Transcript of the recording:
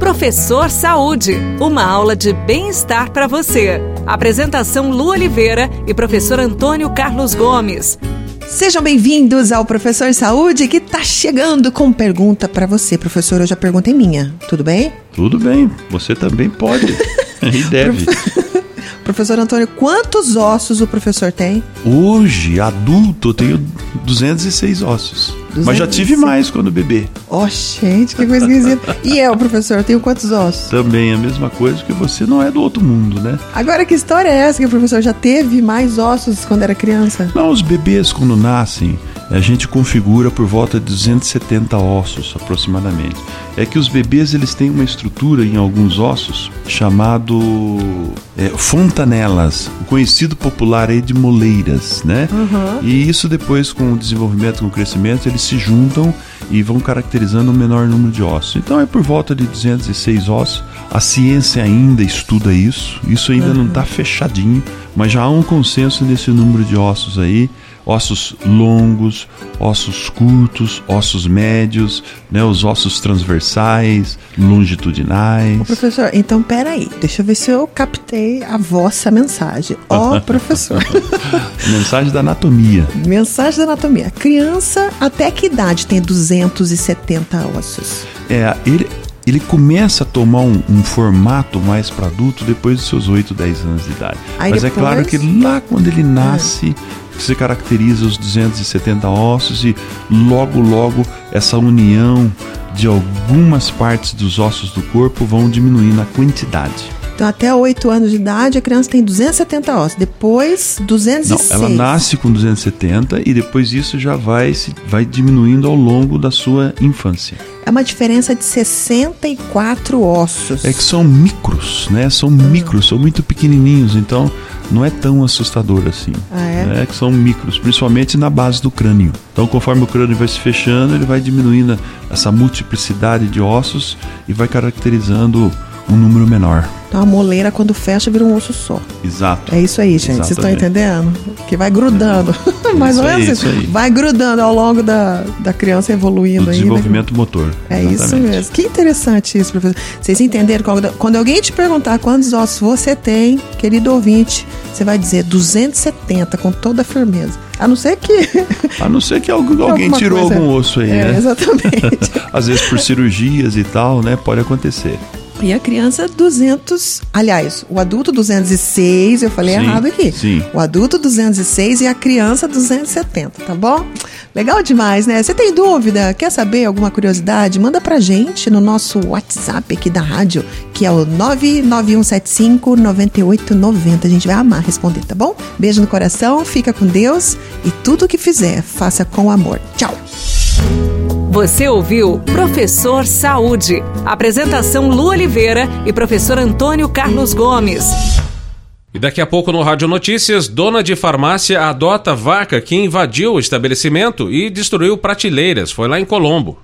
Professor Saúde, uma aula de bem-estar para você. Apresentação Lu Oliveira e professor Antônio Carlos Gomes. Sejam bem-vindos ao Professor Saúde que está chegando com pergunta para você, professor. Hoje a pergunta é minha, tudo bem? Tudo bem, você também pode e deve. Professor Antônio, quantos ossos o professor tem? Hoje, adulto, eu tenho 206 ossos. 206. Mas já tive mais quando bebê. Oh, gente, que coisa esquisita. e eu, professor, tenho quantos ossos? Também a mesma coisa, que você não é do outro mundo, né? Agora, que história é essa que o professor já teve mais ossos quando era criança? Não, os bebês, quando nascem, a gente configura por volta de 270 ossos aproximadamente. É que os bebês eles têm uma estrutura em alguns ossos chamado é, fontanelas, conhecido popular aí de moleiras, né? Uhum. E isso depois com o desenvolvimento, com o crescimento, eles se juntam e vão caracterizando um menor número de ossos. Então é por volta de 206 ossos. A ciência ainda estuda isso, isso ainda uhum. não está fechadinho, mas já há um consenso nesse número de ossos aí ossos longos, ossos curtos, ossos médios, né, os ossos transversais, longitudinais. Ô, professor, então peraí, deixa eu ver se eu captei a vossa mensagem. Ó, oh, professor. mensagem da anatomia. Mensagem da anatomia. A criança, até que idade tem 270 ossos? É, ele, ele começa a tomar um, um formato mais para adulto depois dos seus 8, 10 anos de idade. Aí Mas depois... é claro que lá quando ele nasce, é que se caracteriza os 270 ossos e logo logo essa união de algumas partes dos ossos do corpo vão diminuindo a quantidade. Então, até 8 anos de idade, a criança tem 270 ossos. Depois, 206. Não, ela nasce com 270 e depois isso já vai, se, vai diminuindo ao longo da sua infância. É uma diferença de 64 ossos. É que são micros, né? São micros, são muito pequenininhos. Então, não é tão assustador assim. Ah, é? Né? Que são micros, principalmente na base do crânio. Então, conforme o crânio vai se fechando, ele vai diminuindo essa multiplicidade de ossos e vai caracterizando um número menor. Então a moleira quando fecha vira um osso só. Exato. É isso aí, gente. Vocês estão entendendo? Que vai grudando. Mais ou menos isso aí. Vai grudando ao longo da, da criança evoluindo Do aí. Desenvolvimento motor. É Exatamente. isso mesmo. Que interessante isso, professor. Vocês entenderam? Quando alguém te perguntar quantos ossos você tem, querido ouvinte, você vai dizer 270 com toda a firmeza. A não ser que. A não ser que alguém tirou coisa. algum osso aí, é, né? Exatamente. Às vezes por cirurgias e tal, né? Pode acontecer. E a criança 200, aliás, o adulto 206, eu falei sim, errado aqui. Sim. O adulto 206 e a criança 270, tá bom? Legal demais, né? Você tem dúvida? Quer saber alguma curiosidade? Manda pra gente no nosso WhatsApp aqui da rádio, que é o 99175 9890. A gente vai amar responder, tá bom? Beijo no coração, fica com Deus e tudo o que fizer, faça com amor. Tchau. Você ouviu Professor Saúde. Apresentação Lu Oliveira e professor Antônio Carlos Gomes. E daqui a pouco no Rádio Notícias, dona de farmácia adota vaca que invadiu o estabelecimento e destruiu prateleiras. Foi lá em Colombo.